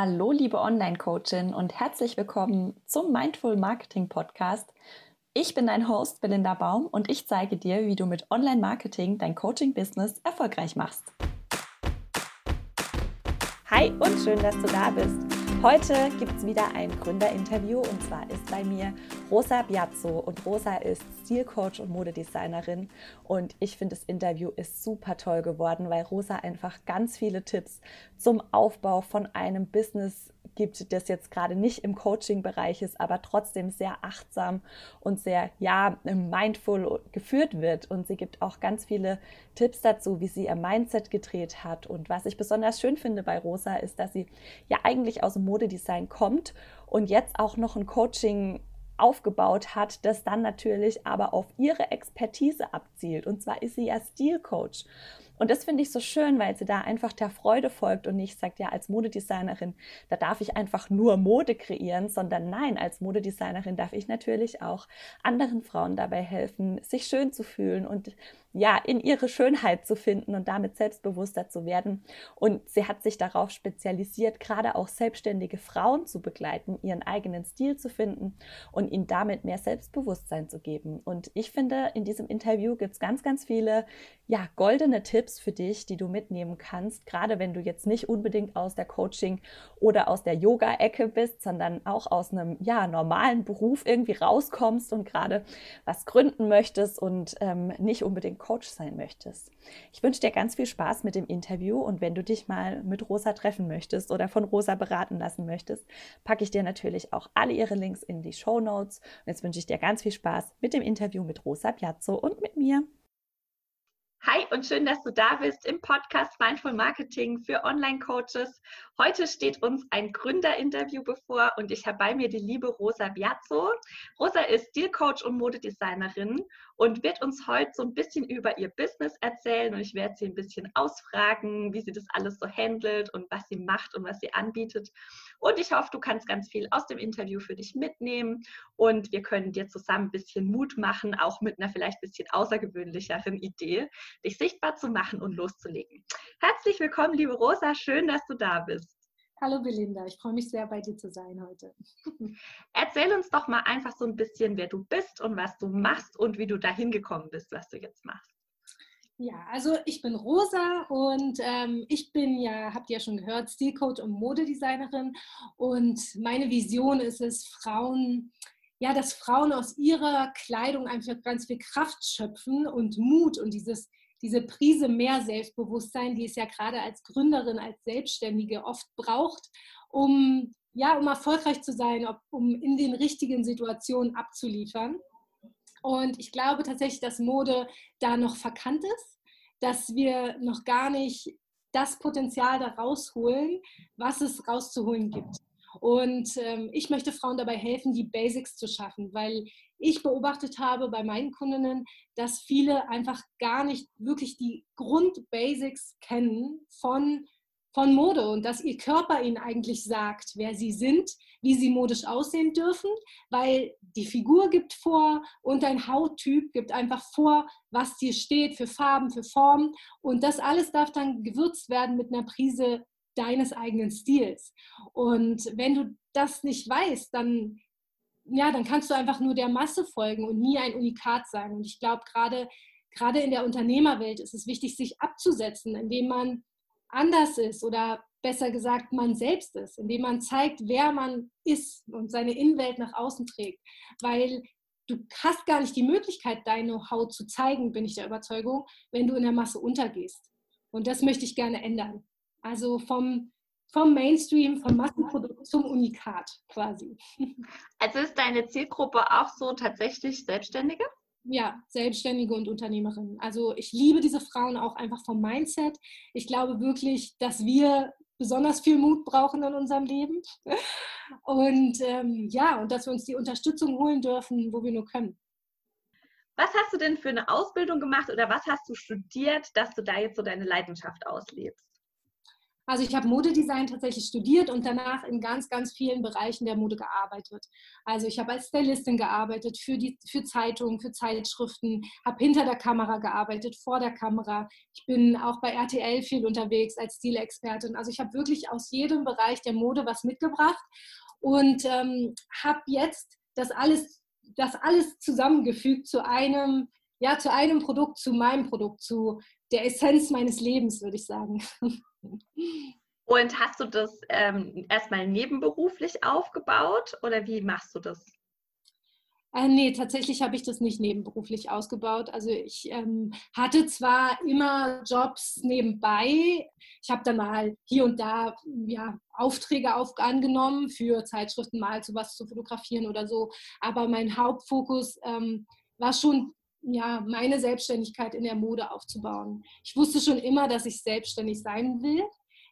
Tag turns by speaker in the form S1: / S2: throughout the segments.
S1: Hallo, liebe Online-Coachin und herzlich willkommen zum Mindful Marketing Podcast. Ich bin dein Host Belinda Baum und ich zeige dir, wie du mit Online-Marketing dein Coaching-Business erfolgreich machst. Hi und schön, dass du da bist. Heute gibt es wieder ein Gründerinterview und zwar ist bei mir Rosa Biazzo und Rosa ist Stilcoach und Modedesignerin und ich finde das Interview ist super toll geworden, weil Rosa einfach ganz viele Tipps zum Aufbau von einem Business gibt, das jetzt gerade nicht im Coaching-Bereich ist, aber trotzdem sehr achtsam und sehr, ja, mindful geführt wird. Und sie gibt auch ganz viele Tipps dazu, wie sie ihr Mindset gedreht hat. Und was ich besonders schön finde bei Rosa ist, dass sie ja eigentlich aus dem Modedesign kommt und jetzt auch noch ein Coaching aufgebaut hat, das dann natürlich aber auf ihre Expertise abzielt. Und zwar ist sie ja Stilcoach. Und das finde ich so schön, weil sie da einfach der Freude folgt und nicht sagt, ja, als Modedesignerin, da darf ich einfach nur Mode kreieren, sondern nein, als Modedesignerin darf ich natürlich auch anderen Frauen dabei helfen, sich schön zu fühlen und ja, in ihre Schönheit zu finden und damit selbstbewusster zu werden. Und sie hat sich darauf spezialisiert, gerade auch selbstständige Frauen zu begleiten, ihren eigenen Stil zu finden und ihnen damit mehr Selbstbewusstsein zu geben. Und ich finde, in diesem Interview gibt es ganz, ganz viele, ja, goldene Tipps für dich, die du mitnehmen kannst, gerade wenn du jetzt nicht unbedingt aus der Coaching oder aus der Yoga-Ecke bist, sondern auch aus einem, ja, normalen Beruf irgendwie rauskommst und gerade was gründen möchtest und ähm, nicht unbedingt Coach sein möchtest. Ich wünsche dir ganz viel Spaß mit dem Interview und wenn du dich mal mit Rosa treffen möchtest oder von Rosa beraten lassen möchtest, packe ich dir natürlich auch alle ihre Links in die Show Notes. Und jetzt wünsche ich dir ganz viel Spaß mit dem Interview mit Rosa Piazzo und mit mir. Hi und schön, dass du da bist im Podcast Mindful Marketing für Online-Coaches. Heute steht uns ein Gründerinterview bevor und ich habe bei mir die liebe Rosa Biazzo. Rosa ist Stilcoach und Modedesignerin und wird uns heute so ein bisschen über ihr Business erzählen und ich werde sie ein bisschen ausfragen, wie sie das alles so handelt und was sie macht und was sie anbietet. Und ich hoffe, du kannst ganz viel aus dem Interview für dich mitnehmen und wir können dir zusammen ein bisschen Mut machen, auch mit einer vielleicht ein bisschen außergewöhnlicheren Idee, dich sichtbar zu machen und loszulegen. Herzlich willkommen, liebe Rosa, schön, dass du da bist.
S2: Hallo Belinda, ich freue mich sehr, bei dir zu sein heute.
S1: Erzähl uns doch mal einfach so ein bisschen, wer du bist und was du machst und wie du dahin gekommen bist, was du jetzt machst.
S2: Ja, also ich bin Rosa und ähm, ich bin ja, habt ihr ja schon gehört, Stilcoach und Modedesignerin und meine Vision ist es, Frauen, ja, dass Frauen aus ihrer Kleidung einfach ganz viel Kraft schöpfen und Mut und dieses diese Prise mehr Selbstbewusstsein, die es ja gerade als Gründerin, als Selbstständige oft braucht, um, ja, um erfolgreich zu sein, um in den richtigen Situationen abzuliefern. Und ich glaube tatsächlich, dass Mode da noch verkannt ist, dass wir noch gar nicht das Potenzial da rausholen, was es rauszuholen gibt. Und ähm, ich möchte Frauen dabei helfen, die Basics zu schaffen, weil ich beobachtet habe bei meinen Kundinnen, dass viele einfach gar nicht wirklich die Grundbasics kennen von, von Mode und dass ihr Körper ihnen eigentlich sagt, wer sie sind, wie sie modisch aussehen dürfen, weil die Figur gibt vor und dein Hauttyp gibt einfach vor, was dir steht für Farben, für Formen und das alles darf dann gewürzt werden mit einer Prise deines eigenen Stils. Und wenn du das nicht weißt, dann ja, dann kannst du einfach nur der Masse folgen und nie ein Unikat sein. Und ich glaube, gerade gerade in der Unternehmerwelt ist es wichtig, sich abzusetzen, indem man anders ist oder besser gesagt man selbst ist, indem man zeigt, wer man ist und seine Innenwelt nach außen trägt. Weil du hast gar nicht die Möglichkeit, dein Know-how zu zeigen, bin ich der Überzeugung, wenn du in der Masse untergehst. Und das möchte ich gerne ändern. Also vom vom Mainstream, vom Massenprodukt zum Unikat quasi.
S1: Also ist deine Zielgruppe auch so tatsächlich Selbstständige?
S2: Ja, Selbstständige und Unternehmerinnen. Also ich liebe diese Frauen auch einfach vom Mindset. Ich glaube wirklich, dass wir besonders viel Mut brauchen in unserem Leben. Und ähm, ja, und dass wir uns die Unterstützung holen dürfen, wo wir nur können.
S1: Was hast du denn für eine Ausbildung gemacht oder was hast du studiert, dass du da jetzt so deine Leidenschaft auslebst?
S2: Also ich habe Modedesign tatsächlich studiert und danach in ganz, ganz vielen Bereichen der Mode gearbeitet. Also ich habe als Stylistin gearbeitet für, die, für Zeitungen, für Zeitschriften, habe hinter der Kamera gearbeitet, vor der Kamera. Ich bin auch bei RTL viel unterwegs als Stilexpertin. Also ich habe wirklich aus jedem Bereich der Mode was mitgebracht und ähm, habe jetzt das alles, das alles zusammengefügt zu einem, ja, zu einem Produkt, zu meinem Produkt, zu der Essenz meines Lebens, würde ich sagen.
S1: Und hast du das ähm, erstmal nebenberuflich aufgebaut oder wie machst du das?
S2: Äh, nee, tatsächlich habe ich das nicht nebenberuflich ausgebaut. Also ich ähm, hatte zwar immer Jobs nebenbei. Ich habe dann mal hier und da ja, Aufträge auf, angenommen für Zeitschriften mal zu was zu fotografieren oder so. Aber mein Hauptfokus ähm, war schon ja, meine Selbstständigkeit in der Mode aufzubauen. Ich wusste schon immer, dass ich selbstständig sein will.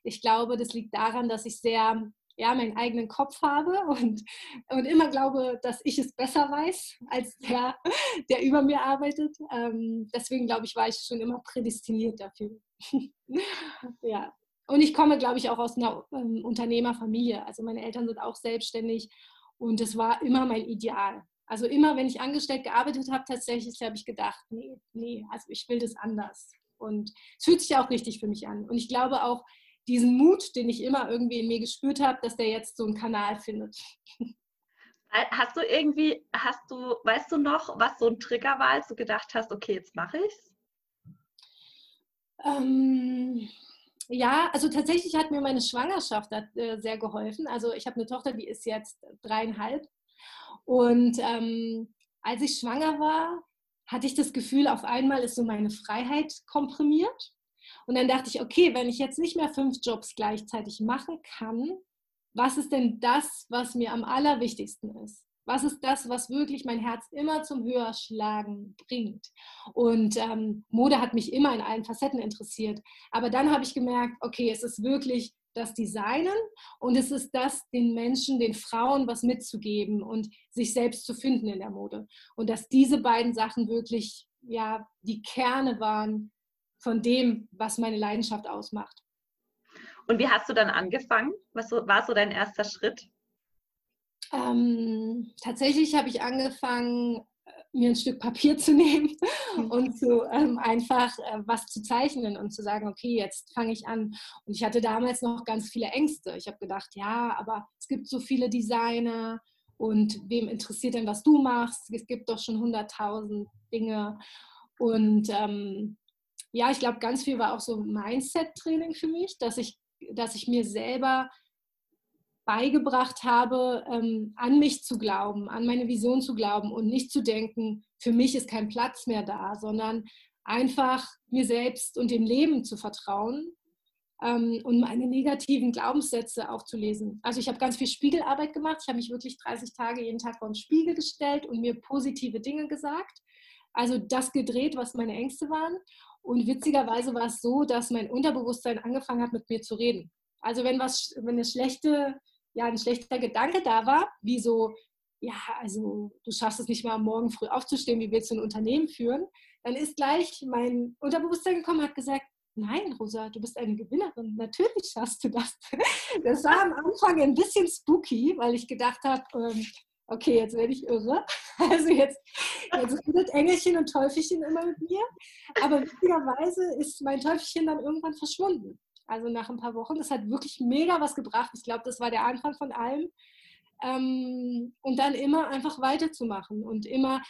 S2: Ich glaube, das liegt daran, dass ich sehr ja, meinen eigenen Kopf habe und, und immer glaube, dass ich es besser weiß als der, der über mir arbeitet. Ähm, deswegen glaube ich, war ich schon immer prädestiniert dafür. ja. Und ich komme, glaube ich, auch aus einer ähm, Unternehmerfamilie. Also meine Eltern sind auch selbstständig und es war immer mein Ideal. Also immer, wenn ich angestellt gearbeitet habe, tatsächlich habe ich gedacht, nee, nee, also ich will das anders. Und es fühlt sich auch richtig für mich an. Und ich glaube auch, diesen Mut, den ich immer irgendwie in mir gespürt habe, dass der jetzt so einen Kanal findet.
S1: Hast du irgendwie, hast du, weißt du noch, was so ein Trigger war, als du gedacht hast, okay, jetzt mache ich's?
S2: Ähm, ja, also tatsächlich hat mir meine Schwangerschaft äh, sehr geholfen. Also ich habe eine Tochter, die ist jetzt dreieinhalb und ähm, als ich schwanger war, hatte ich das Gefühl, auf einmal ist so meine Freiheit komprimiert. Und dann dachte ich, okay, wenn ich jetzt nicht mehr fünf Jobs gleichzeitig machen kann, was ist denn das, was mir am allerwichtigsten ist? Was ist das, was wirklich mein Herz immer zum Höherschlagen bringt? Und ähm, Mode hat mich immer in allen Facetten interessiert. Aber dann habe ich gemerkt, okay, es ist wirklich das Designen und es ist das, den Menschen, den Frauen was mitzugeben und sich selbst zu finden in der Mode. Und dass diese beiden Sachen wirklich ja die Kerne waren von dem, was meine Leidenschaft ausmacht.
S1: Und wie hast du dann angefangen? Was war so dein erster Schritt?
S2: Ähm, tatsächlich habe ich angefangen, mir ein Stück Papier zu nehmen und zu, ähm, einfach äh, was zu zeichnen und zu sagen, okay, jetzt fange ich an. Und ich hatte damals noch ganz viele Ängste. Ich habe gedacht, ja, aber es gibt so viele Designer und wem interessiert denn, was du machst? Es gibt doch schon hunderttausend Dinge. Und ähm, ja, ich glaube, ganz viel war auch so Mindset-Training für mich, dass ich, dass ich mir selber beigebracht habe, ähm, an mich zu glauben, an meine Vision zu glauben und nicht zu denken, für mich ist kein Platz mehr da, sondern einfach mir selbst und dem Leben zu vertrauen ähm, und meine negativen Glaubenssätze aufzulesen. Also ich habe ganz viel Spiegelarbeit gemacht. Ich habe mich wirklich 30 Tage jeden Tag vor den Spiegel gestellt und mir positive Dinge gesagt. Also das gedreht, was meine Ängste waren. Und witzigerweise war es so, dass mein Unterbewusstsein angefangen hat, mit mir zu reden. Also wenn was, wenn eine schlechte ja ein schlechter Gedanke da war, wie so, ja, also du schaffst es nicht mal Morgen früh aufzustehen, wie willst du ein Unternehmen führen, dann ist gleich mein Unterbewusstsein gekommen und hat gesagt, nein, Rosa, du bist eine Gewinnerin, natürlich schaffst du das. Das war am Anfang ein bisschen spooky, weil ich gedacht habe, ähm, okay, jetzt werde ich irre. Also jetzt, jetzt redet Engelchen und Teufelchen immer mit mir. Aber witzigerweise ist mein Teufelchen dann irgendwann verschwunden also nach ein paar Wochen. Das hat wirklich mega was gebracht. Ich glaube, das war der Anfang von allem. Ähm, und dann immer einfach weiterzumachen und immer,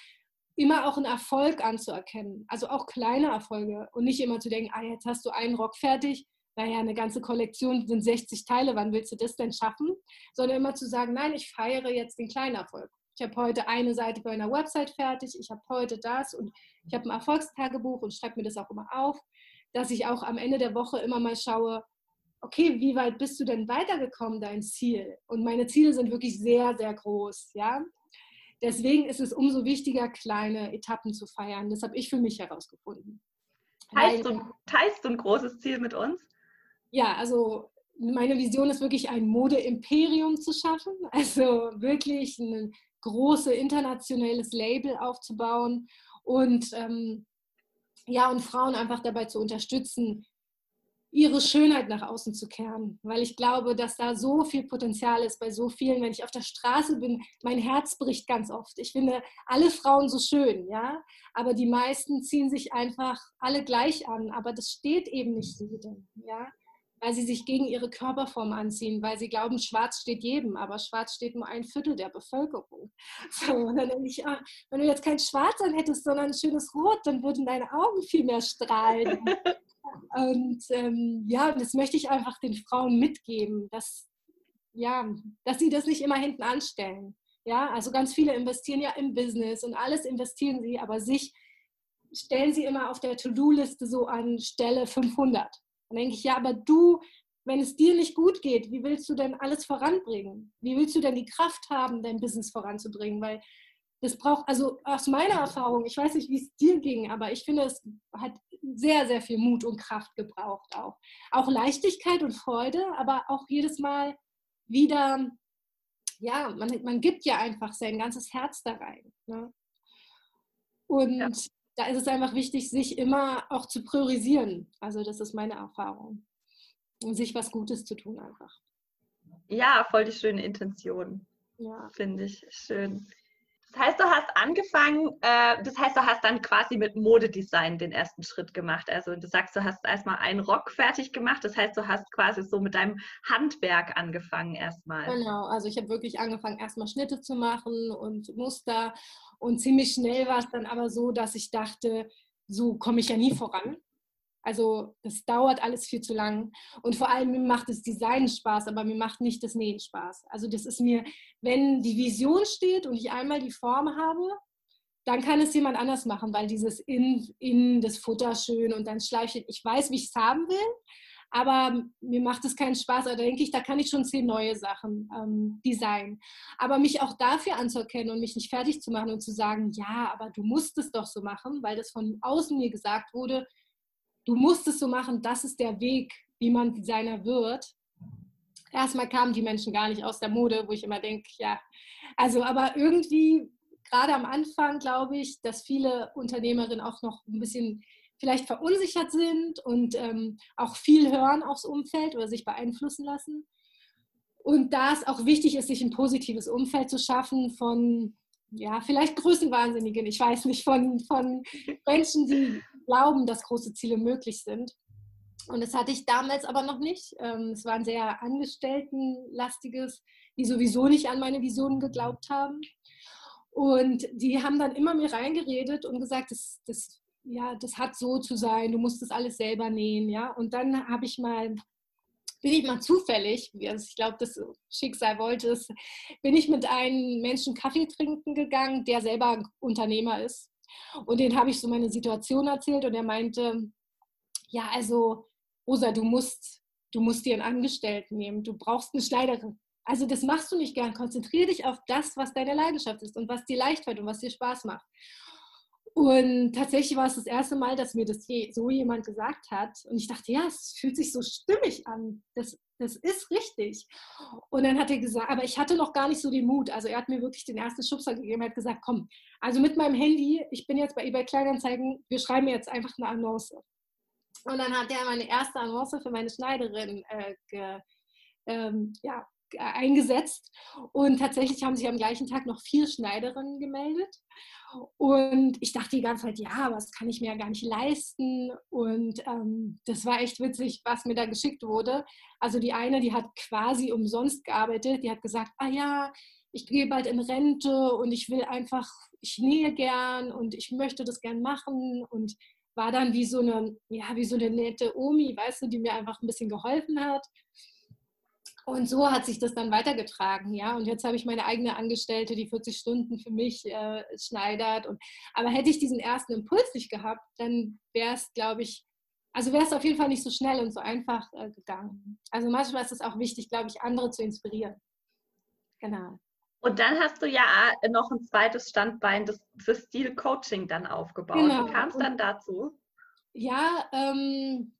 S2: immer auch einen Erfolg anzuerkennen. Also auch kleine Erfolge und nicht immer zu denken, ah, jetzt hast du einen Rock fertig. Naja, eine ganze Kollektion sind 60 Teile, wann willst du das denn schaffen? Sondern immer zu sagen, nein, ich feiere jetzt den kleinen Erfolg. Ich habe heute eine Seite bei einer Website fertig, ich habe heute das und ich habe ein Erfolgstagebuch und schreibe mir das auch immer auf dass ich auch am Ende der Woche immer mal schaue, okay, wie weit bist du denn weitergekommen, dein Ziel? Und meine Ziele sind wirklich sehr, sehr groß, ja. Deswegen ist es umso wichtiger, kleine Etappen zu feiern. Das habe ich für mich herausgefunden.
S1: Teilst du, teilst du ein großes Ziel mit uns?
S2: Ja, also meine Vision ist wirklich ein Modeimperium zu schaffen. Also wirklich ein großes internationales Label aufzubauen und ähm, ja, und Frauen einfach dabei zu unterstützen, ihre Schönheit nach außen zu kehren, weil ich glaube, dass da so viel Potenzial ist bei so vielen. Wenn ich auf der Straße bin, mein Herz bricht ganz oft. Ich finde alle Frauen so schön, ja, aber die meisten ziehen sich einfach alle gleich an, aber das steht eben nicht jedem, ja, weil sie sich gegen ihre Körperform anziehen, weil sie glauben, Schwarz steht jedem, aber Schwarz steht nur ein Viertel der Bevölkerung. So, und dann denke ich, ah, wenn du jetzt kein Schwarz an hättest, sondern ein schönes Rot, dann würden deine Augen viel mehr strahlen. Und ähm, ja, das möchte ich einfach den Frauen mitgeben, dass, ja, dass sie das nicht immer hinten anstellen. Ja, also ganz viele investieren ja im Business und alles investieren sie, aber sich stellen sie immer auf der To-Do-Liste so an Stelle 500. Dann denke ich, ja, aber du, wenn es dir nicht gut geht, wie willst du denn alles voranbringen? Wie willst du denn die Kraft haben, dein Business voranzubringen? Weil das braucht, also aus meiner Erfahrung, ich weiß nicht, wie es dir ging, aber ich finde, es hat sehr, sehr viel Mut und Kraft gebraucht auch. Auch Leichtigkeit und Freude, aber auch jedes Mal wieder, ja, man, man gibt ja einfach sein ganzes Herz da rein. Ne? Und ja. Da ist es einfach wichtig, sich immer auch zu priorisieren. Also das ist meine Erfahrung. Und sich was Gutes zu tun einfach.
S1: Ja, voll die schöne Intention. Ja. Finde ich schön. Das heißt, du hast angefangen, äh, das heißt, du hast dann quasi mit Modedesign den ersten Schritt gemacht. Also du sagst, du hast erstmal einen Rock fertig gemacht. Das heißt, du hast quasi so mit deinem Handwerk angefangen erstmal.
S2: Genau, also ich habe wirklich angefangen, erstmal Schnitte zu machen und Muster. Und ziemlich schnell war es dann aber so, dass ich dachte, so komme ich ja nie voran. Also das dauert alles viel zu lang. Und vor allem mir macht das Design Spaß, aber mir macht nicht das Nähen Spaß. Also das ist mir, wenn die Vision steht und ich einmal die Form habe, dann kann es jemand anders machen, weil dieses in, in das Futter schön und dann Schleifchen, ich weiß, wie ich es haben will, aber mir macht es keinen Spaß. Da denke ich, da kann ich schon zehn neue Sachen ähm, designen. Aber mich auch dafür anzuerkennen und mich nicht fertig zu machen und zu sagen, ja, aber du musst es doch so machen, weil das von außen mir gesagt wurde, du musst es so machen, das ist der Weg, wie man Designer wird. Erstmal kamen die Menschen gar nicht aus der Mode, wo ich immer denke, ja, also aber irgendwie, gerade am Anfang, glaube ich, dass viele Unternehmerinnen auch noch ein bisschen vielleicht verunsichert sind und ähm, auch viel hören aufs Umfeld oder sich beeinflussen lassen. Und da es auch wichtig ist, sich ein positives Umfeld zu schaffen von, ja, vielleicht Größenwahnsinnigen, ich weiß nicht, von, von Menschen, die glauben, dass große Ziele möglich sind. Und das hatte ich damals aber noch nicht. Ähm, es war ein sehr angestelltenlastiges, die sowieso nicht an meine Visionen geglaubt haben. Und die haben dann immer mir reingeredet und gesagt, das, das, ja, das hat so zu sein, du musst das alles selber nähen. Ja? Und dann habe ich mal, bin ich mal zufällig, ich glaube, das Schicksal wollte es, bin ich mit einem Menschen Kaffee trinken gegangen, der selber Unternehmer ist. Und den habe ich so meine Situation erzählt und er meinte, ja, also Rosa, du musst, du musst dir einen Angestellten nehmen, du brauchst eine Schneiderin. Also das machst du nicht gern. Konzentriere dich auf das, was deine Leidenschaft ist und was dir leicht fällt und was dir Spaß macht. Und tatsächlich war es das erste Mal, dass mir das so jemand gesagt hat. Und ich dachte, ja, es fühlt sich so stimmig an. Das, das ist richtig. Und dann hat er gesagt, aber ich hatte noch gar nicht so den Mut. Also er hat mir wirklich den ersten Schubser gegeben, er hat gesagt, komm, also mit meinem Handy, ich bin jetzt bei eBay Kleinanzeigen, wir schreiben jetzt einfach eine Annonce. Und dann hat er meine erste Annonce für meine Schneiderin äh, ge, ähm, ja, eingesetzt. Und tatsächlich haben sich am gleichen Tag noch vier Schneiderinnen gemeldet. Und ich dachte die ganze Zeit, ja, aber das kann ich mir ja gar nicht leisten. Und ähm, das war echt witzig, was mir da geschickt wurde. Also die eine, die hat quasi umsonst gearbeitet, die hat gesagt, ah ja, ich gehe bald in Rente und ich will einfach, ich nähe gern und ich möchte das gern machen und war dann wie so eine, ja, wie so eine nette Omi, weißt du, die mir einfach ein bisschen geholfen hat. Und so hat sich das dann weitergetragen, ja. Und jetzt habe ich meine eigene Angestellte, die 40 Stunden für mich äh, schneidert. Und, aber hätte ich diesen ersten Impuls nicht gehabt, dann wäre es, glaube ich, also wäre es auf jeden Fall nicht so schnell und so einfach äh, gegangen. Also manchmal ist es auch wichtig, glaube ich, andere zu inspirieren.
S1: Genau. Und dann hast du ja noch ein zweites Standbein, das für Stil Coaching dann aufgebaut. Genau. Wie kam es dann dazu?
S2: Ja, ähm,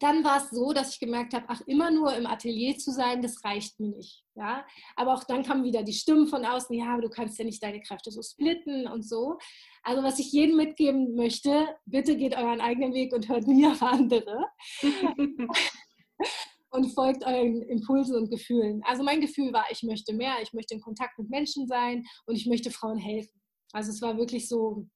S2: dann war es so, dass ich gemerkt habe, ach, immer nur im Atelier zu sein, das reicht mir nicht. Ja? Aber auch dann kamen wieder die Stimmen von außen, ja, aber du kannst ja nicht deine Kräfte so splitten und so. Also was ich jedem mitgeben möchte, bitte geht euren eigenen Weg und hört nie auf andere. und folgt euren Impulsen und Gefühlen. Also mein Gefühl war, ich möchte mehr, ich möchte in Kontakt mit Menschen sein und ich möchte Frauen helfen. Also es war wirklich so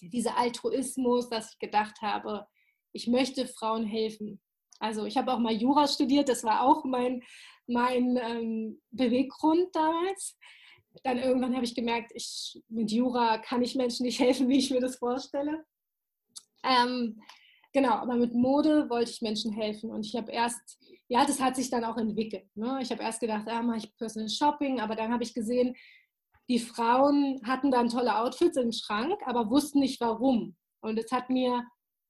S2: dieser Altruismus, dass ich gedacht habe, ich möchte Frauen helfen. Also ich habe auch mal Jura studiert, das war auch mein, mein ähm, Beweggrund damals. Dann irgendwann habe ich gemerkt, ich, mit Jura kann ich Menschen nicht helfen, wie ich mir das vorstelle. Ähm, genau, aber mit Mode wollte ich Menschen helfen und ich habe erst, ja, das hat sich dann auch entwickelt. Ne? Ich habe erst gedacht, ah, mache ich Personal Shopping, aber dann habe ich gesehen, die Frauen hatten dann tolle Outfits im Schrank, aber wussten nicht warum. Und es hat mir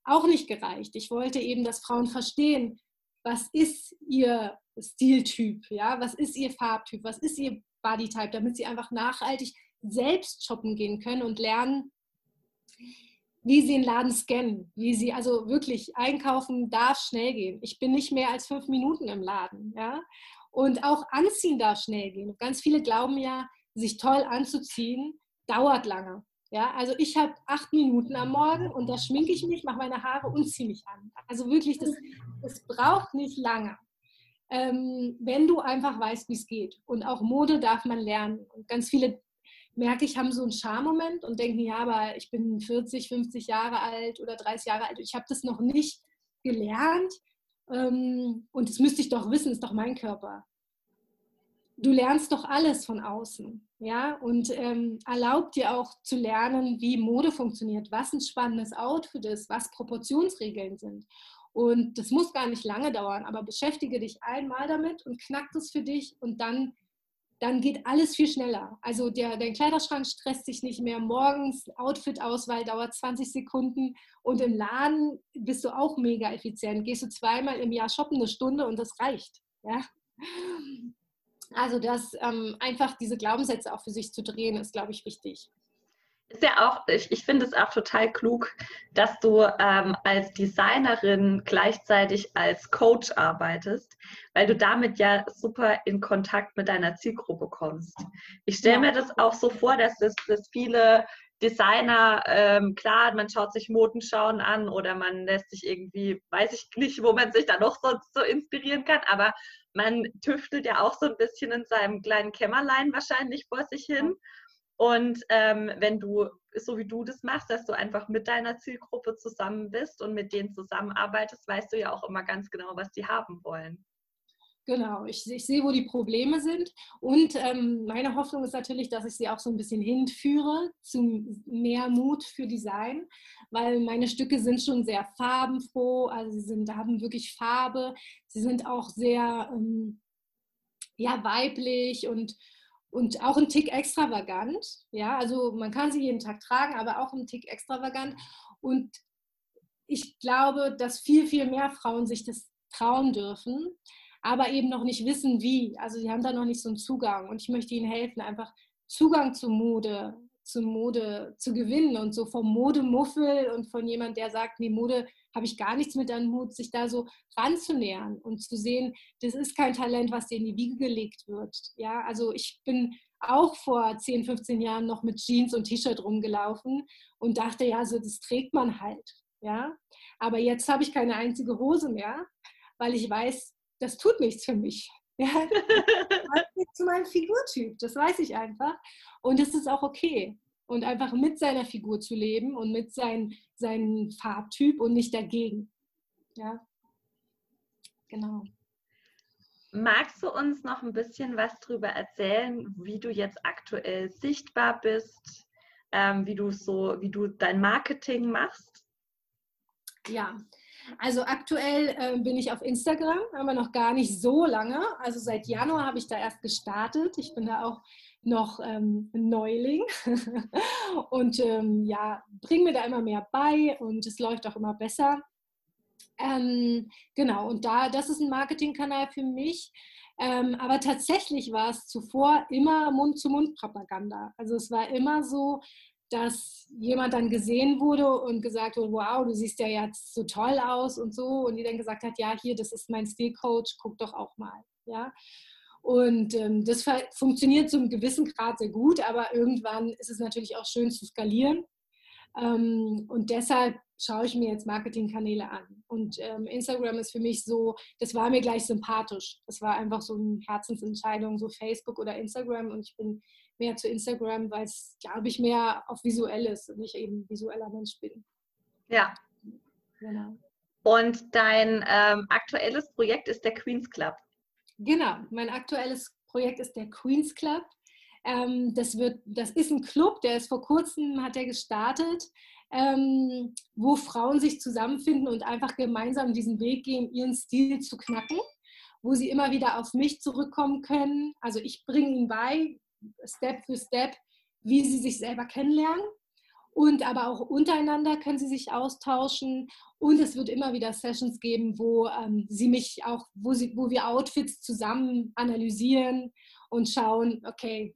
S2: auch nicht gereicht. Ich wollte eben, dass Frauen verstehen, was ist ihr Stiltyp, ja, was ist ihr Farbtyp, was ist ihr Bodytype, damit sie einfach nachhaltig selbst shoppen gehen können und lernen, wie sie den Laden scannen, wie sie also wirklich einkaufen darf schnell gehen. Ich bin nicht mehr als fünf Minuten im Laden, ja. Und auch anziehen darf schnell gehen. ganz viele glauben ja, sich toll anzuziehen dauert lange. Ja, also ich habe acht Minuten am Morgen und da schminke ich mich, mache meine Haare und ziehe mich an. Also wirklich, das, das braucht nicht lange, ähm, wenn du einfach weißt, wie es geht. Und auch Mode darf man lernen. Und ganz viele, merke ich, haben so einen Charmoment und denken, ja, aber ich bin 40, 50 Jahre alt oder 30 Jahre alt. Ich habe das noch nicht gelernt ähm, und das müsste ich doch wissen, ist doch mein Körper du lernst doch alles von außen, ja, und ähm, erlaubt dir auch zu lernen, wie Mode funktioniert, was ein spannendes Outfit ist, was Proportionsregeln sind. Und das muss gar nicht lange dauern, aber beschäftige dich einmal damit und knack das für dich und dann, dann geht alles viel schneller. Also der, dein Kleiderschrank stresst sich nicht mehr. Morgens Outfit-Auswahl dauert 20 Sekunden und im Laden bist du auch mega effizient. Gehst du zweimal im Jahr shoppen eine Stunde und das reicht. Ja? Also das ähm, einfach diese Glaubenssätze auch für sich zu drehen, ist, glaube ich, wichtig.
S1: Ist ja auch, ich, ich finde es auch total klug, dass du ähm, als Designerin gleichzeitig als Coach arbeitest, weil du damit ja super in Kontakt mit deiner Zielgruppe kommst. Ich stelle ja. mir das auch so vor, dass es dass viele Designer, ähm, klar, man schaut sich Modenschauen an oder man lässt sich irgendwie, weiß ich nicht, wo man sich da noch sonst so inspirieren kann, aber man tüftelt ja auch so ein bisschen in seinem kleinen Kämmerlein wahrscheinlich vor sich hin. Und ähm, wenn du, so wie du das machst, dass du einfach mit deiner Zielgruppe zusammen bist und mit denen zusammenarbeitest, weißt du ja auch immer ganz genau, was die haben wollen.
S2: Genau, ich, ich, sehe, wo die Probleme sind. Und ähm, meine Hoffnung ist natürlich, dass ich sie auch so ein bisschen hinführe zu mehr Mut für Design, weil meine Stücke sind schon sehr farbenfroh, also sie sind, haben wirklich Farbe, sie sind auch sehr ähm, ja, weiblich und, und auch ein Tick extravagant. Ja, also man kann sie jeden Tag tragen, aber auch ein Tick extravagant. Und ich glaube, dass viel, viel mehr Frauen sich das trauen dürfen aber eben noch nicht wissen, wie. Also sie haben da noch nicht so einen Zugang und ich möchte ihnen helfen, einfach Zugang zu Mode, zu Mode zu gewinnen und so vom Modemuffel und von jemand, der sagt, nee, Mode habe ich gar nichts mit deinem Mut, sich da so ranzunähern und zu sehen, das ist kein Talent, was dir in die Wiege gelegt wird. Ja, also ich bin auch vor 10, 15 Jahren noch mit Jeans und T-Shirt rumgelaufen und dachte, ja, so das trägt man halt. Ja, aber jetzt habe ich keine einzige Hose mehr, weil ich weiß, das tut nichts für mich. Ja, das ist zu meinem Figurtyp, das weiß ich einfach. Und es ist auch okay. Und einfach mit seiner Figur zu leben und mit sein, seinem Farbtyp und nicht dagegen. Ja, genau.
S1: Magst du uns noch ein bisschen was darüber erzählen, wie du jetzt aktuell sichtbar bist, ähm, wie du so, wie du dein Marketing machst?
S2: Ja, also aktuell äh, bin ich auf Instagram, aber noch gar nicht so lange. Also seit Januar habe ich da erst gestartet. Ich bin da auch noch ähm, Neuling und ähm, ja, bringe mir da immer mehr bei und es läuft auch immer besser. Ähm, genau, und da, das ist ein Marketingkanal für mich. Ähm, aber tatsächlich war es zuvor immer Mund-zu-Mund-Propaganda. Also es war immer so, dass jemand dann gesehen wurde und gesagt wurde, wow, du siehst ja jetzt so toll aus und so. Und die dann gesagt hat, ja, hier, das ist mein Stilcoach, guck doch auch mal. Ja. Und ähm, das funktioniert zu einem gewissen Grad sehr gut, aber irgendwann ist es natürlich auch schön zu skalieren. Ähm, und deshalb schaue ich mir jetzt Marketingkanäle an. Und ähm, Instagram ist für mich so, das war mir gleich sympathisch. Das war einfach so eine Herzensentscheidung, so Facebook oder Instagram. Und ich bin mehr zu Instagram, weil es, glaube ich, mehr auf visuelles und ich eben visueller Mensch bin.
S1: Ja. Genau. Und dein ähm, aktuelles Projekt ist der Queens Club.
S2: Genau, mein aktuelles Projekt ist der Queens Club. Ähm, das, wird, das ist ein Club, der ist vor kurzem, hat er gestartet, ähm, wo Frauen sich zusammenfinden und einfach gemeinsam diesen Weg gehen, ihren Stil zu knacken, wo sie immer wieder auf mich zurückkommen können. Also ich bringe ihnen bei, Step für Step, wie sie sich selber kennenlernen. Und aber auch untereinander können sie sich austauschen. Und es wird immer wieder Sessions geben, wo ähm, sie mich auch, wo, sie, wo wir Outfits zusammen analysieren und schauen, okay,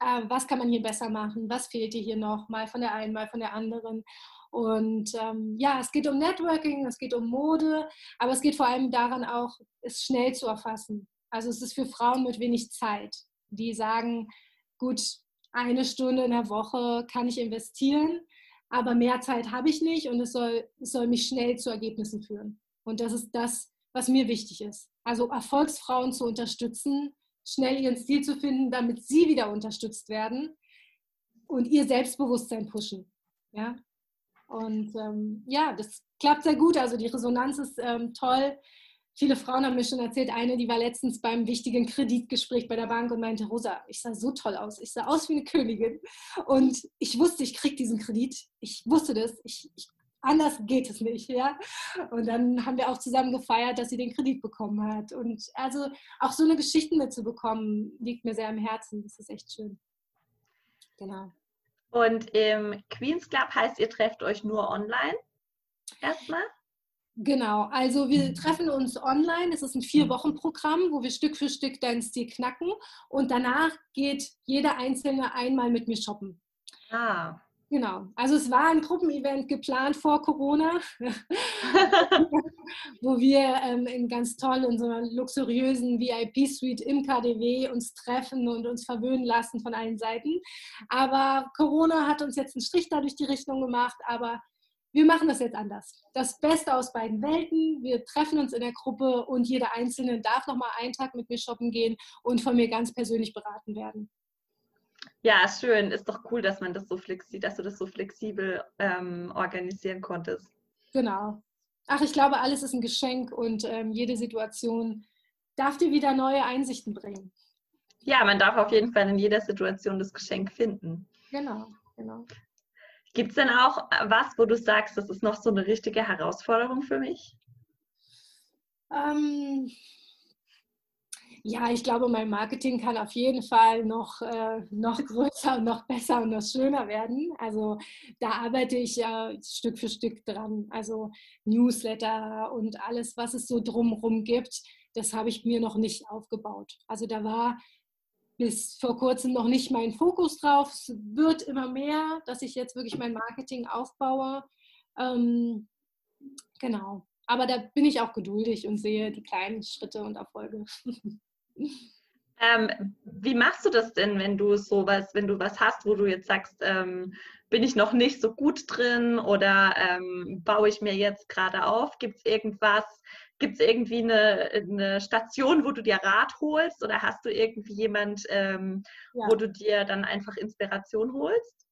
S2: äh, was kann man hier besser machen, was fehlt dir hier noch, mal von der einen, mal von der anderen. Und ähm, ja, es geht um Networking, es geht um Mode, aber es geht vor allem daran auch, es schnell zu erfassen. Also es ist für Frauen mit wenig Zeit die sagen, gut, eine Stunde in der Woche kann ich investieren, aber mehr Zeit habe ich nicht und es soll, es soll mich schnell zu Ergebnissen führen. Und das ist das, was mir wichtig ist. Also Erfolgsfrauen zu unterstützen, schnell ihren Stil zu finden, damit sie wieder unterstützt werden und ihr Selbstbewusstsein pushen. Ja? Und ähm, ja, das klappt sehr gut. Also die Resonanz ist ähm, toll viele Frauen haben mir schon erzählt, eine, die war letztens beim wichtigen Kreditgespräch bei der Bank und meinte, Rosa, ich sah so toll aus, ich sah aus wie eine Königin. Und ich wusste, ich kriege diesen Kredit. Ich wusste das. Ich, ich, anders geht es nicht. Ja? Und dann haben wir auch zusammen gefeiert, dass sie den Kredit bekommen hat. Und also auch so eine Geschichte mitzubekommen, liegt mir sehr am Herzen. Das ist echt schön.
S1: Genau. Und im Queens Club heißt, ihr trefft euch nur online erstmal?
S2: Genau, also wir mhm. treffen uns online. Es ist ein Vier-Wochen-Programm, wo wir Stück für Stück deinen Stil knacken. Und danach geht jeder Einzelne einmal mit mir shoppen. Ah. Genau. Also es war ein Gruppenevent geplant vor Corona, wo wir ähm, in ganz toll in so einer luxuriösen VIP-Suite im KDW uns treffen und uns verwöhnen lassen von allen Seiten. Aber Corona hat uns jetzt einen Strich dadurch die Richtung gemacht. Aber wir machen das jetzt anders. Das Beste aus beiden Welten. Wir treffen uns in der Gruppe und jeder Einzelne darf noch mal einen Tag mit mir shoppen gehen und von mir ganz persönlich beraten werden.
S1: Ja, schön. Ist doch cool, dass man das so flexibel, dass du das so flexibel ähm, organisieren konntest.
S2: Genau. Ach, ich glaube, alles ist ein Geschenk und ähm, jede Situation darf dir wieder neue Einsichten bringen.
S1: Ja, man darf auf jeden Fall in jeder Situation das Geschenk finden.
S2: Genau, genau.
S1: Gibt es denn auch äh, was, wo du sagst, das ist noch so eine richtige Herausforderung für mich?
S2: Ähm, ja, ich glaube, mein Marketing kann auf jeden Fall noch, äh, noch größer und noch besser und noch schöner werden. Also da arbeite ich äh, Stück für Stück dran. Also Newsletter und alles, was es so drumherum gibt, das habe ich mir noch nicht aufgebaut. Also da war bis vor kurzem noch nicht mein Fokus drauf. Es wird immer mehr, dass ich jetzt wirklich mein Marketing aufbaue. Ähm, genau. Aber da bin ich auch geduldig und sehe die kleinen Schritte und Erfolge.
S1: Ähm, wie machst du das denn, wenn du sowas, wenn du was hast, wo du jetzt sagst, ähm, bin ich noch nicht so gut drin oder ähm, baue ich mir jetzt gerade auf? Gibt es irgendwas, Gibt es irgendwie eine, eine, Station, wo du dir Rat holst oder hast du irgendwie jemand, ähm, ja. wo du dir dann einfach Inspiration holst?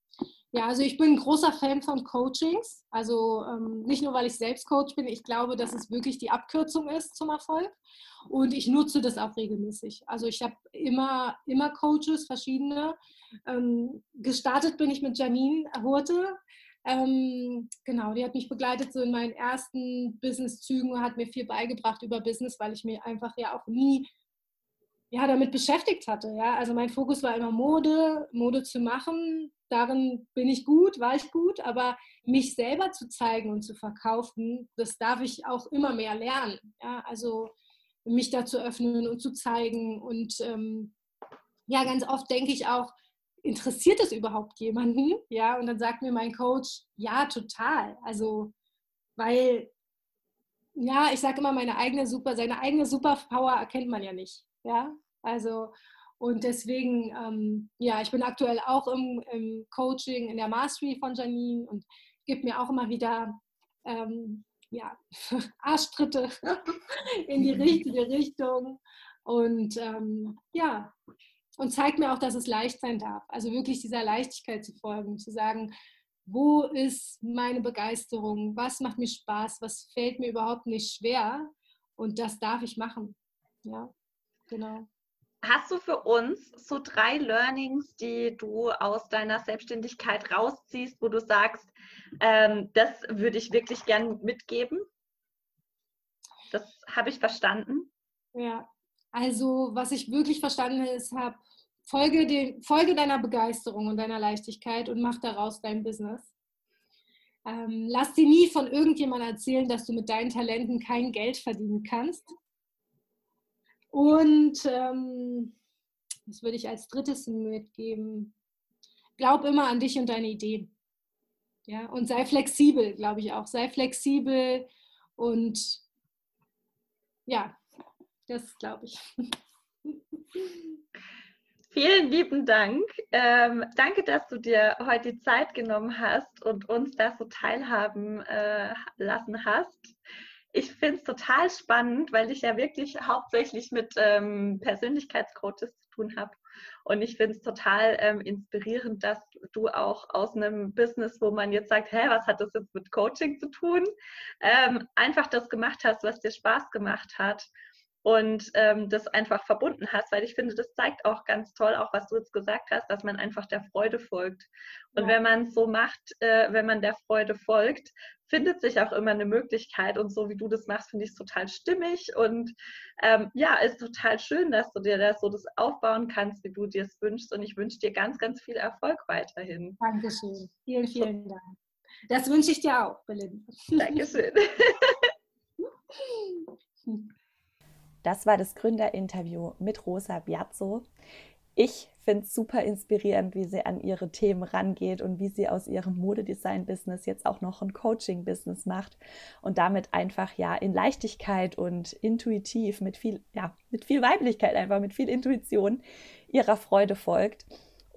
S2: Ja, also ich bin ein großer Fan von Coachings. Also ähm, nicht nur, weil ich selbst Coach bin, ich glaube, dass es wirklich die Abkürzung ist zum Erfolg. Und ich nutze das auch regelmäßig. Also ich habe immer, immer Coaches, verschiedene. Ähm, gestartet bin ich mit Janine Hurte. Ähm, genau, die hat mich begleitet so in meinen ersten Businesszügen und hat mir viel beigebracht über Business, weil ich mir einfach ja auch nie ja, damit beschäftigt hatte. Ja? Also mein Fokus war immer Mode, Mode zu machen. Darin bin ich gut, war ich gut, aber mich selber zu zeigen und zu verkaufen, das darf ich auch immer mehr lernen. Ja? Also mich da zu öffnen und zu zeigen. Und ähm, ja, ganz oft denke ich auch, interessiert es überhaupt jemanden? Ja, und dann sagt mir mein Coach, ja, total. Also, weil, ja, ich sage immer, meine eigene Super, seine eigene Superpower erkennt man ja nicht. Ja, also, und deswegen, ähm, ja, ich bin aktuell auch im, im, Coaching, in der Mastery von Janine und gebe mir auch immer wieder ähm, ja, Arschtritte in die richtige Richtung. Und ähm, ja, und zeigt mir auch, dass es leicht sein darf. Also wirklich dieser Leichtigkeit zu folgen, zu sagen, wo ist meine Begeisterung, was macht mir Spaß, was fällt mir überhaupt nicht schwer und das darf ich machen. Ja, genau.
S1: Hast du für uns so drei Learnings, die du aus deiner Selbstständigkeit rausziehst, wo du sagst, ähm, das würde ich wirklich gern mitgeben? Das habe ich verstanden.
S2: Ja, also was ich wirklich verstanden habe, folge, den, folge deiner Begeisterung und deiner Leichtigkeit und mach daraus dein Business. Ähm, lass dir nie von irgendjemandem erzählen, dass du mit deinen Talenten kein Geld verdienen kannst. Und ähm, das würde ich als drittes mitgeben. Glaub immer an dich und deine Idee. Ja, und sei flexibel, glaube ich auch. Sei flexibel und ja, das glaube ich.
S1: Vielen lieben Dank. Ähm, danke, dass du dir heute die Zeit genommen hast und uns da so teilhaben äh, lassen hast. Ich finde es total spannend, weil ich ja wirklich hauptsächlich mit ähm, Persönlichkeitscoaches zu tun habe. Und ich finde es total ähm, inspirierend, dass du auch aus einem Business, wo man jetzt sagt, hä, was hat das jetzt mit Coaching zu tun, ähm, einfach das gemacht hast, was dir Spaß gemacht hat und ähm, das einfach verbunden hast, weil ich finde, das zeigt auch ganz toll, auch was du jetzt gesagt hast, dass man einfach der Freude folgt. Und ja. wenn man es so macht, äh, wenn man der Freude folgt, findet sich auch immer eine Möglichkeit. Und so wie du das machst, finde ich es total stimmig. Und ähm, ja, ist total schön, dass du dir das so das aufbauen kannst, wie du dir es wünschst. Und ich wünsche dir ganz, ganz viel Erfolg weiterhin.
S2: Dankeschön. Vielen, vielen Dank. Das wünsche ich dir auch, Belinda.
S1: Dankeschön. Das war das Gründerinterview mit Rosa Biazzo. Ich finde es super inspirierend, wie sie an ihre Themen rangeht und wie sie aus ihrem Modedesign-Business jetzt auch noch ein Coaching-Business macht und damit einfach ja in Leichtigkeit und intuitiv mit viel, ja, mit viel Weiblichkeit einfach, mit viel Intuition ihrer Freude folgt.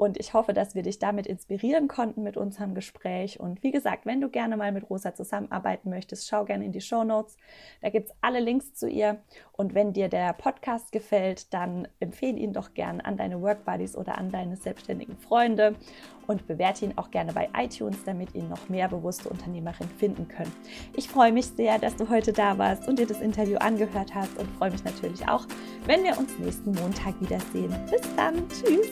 S1: Und ich hoffe, dass wir dich damit inspirieren konnten mit unserem Gespräch. Und wie gesagt, wenn du gerne mal mit Rosa zusammenarbeiten möchtest, schau gerne in die Show Notes. Da gibt es alle Links zu ihr. Und wenn dir der Podcast gefällt, dann empfehle ihn doch gerne an deine Work Buddies oder an deine selbstständigen Freunde und bewerte ihn auch gerne bei iTunes, damit ihn noch mehr bewusste Unternehmerinnen finden können. Ich freue mich sehr, dass du heute da warst und dir das Interview angehört hast und freue mich natürlich auch, wenn wir uns nächsten Montag wiedersehen. Bis dann. Tschüss.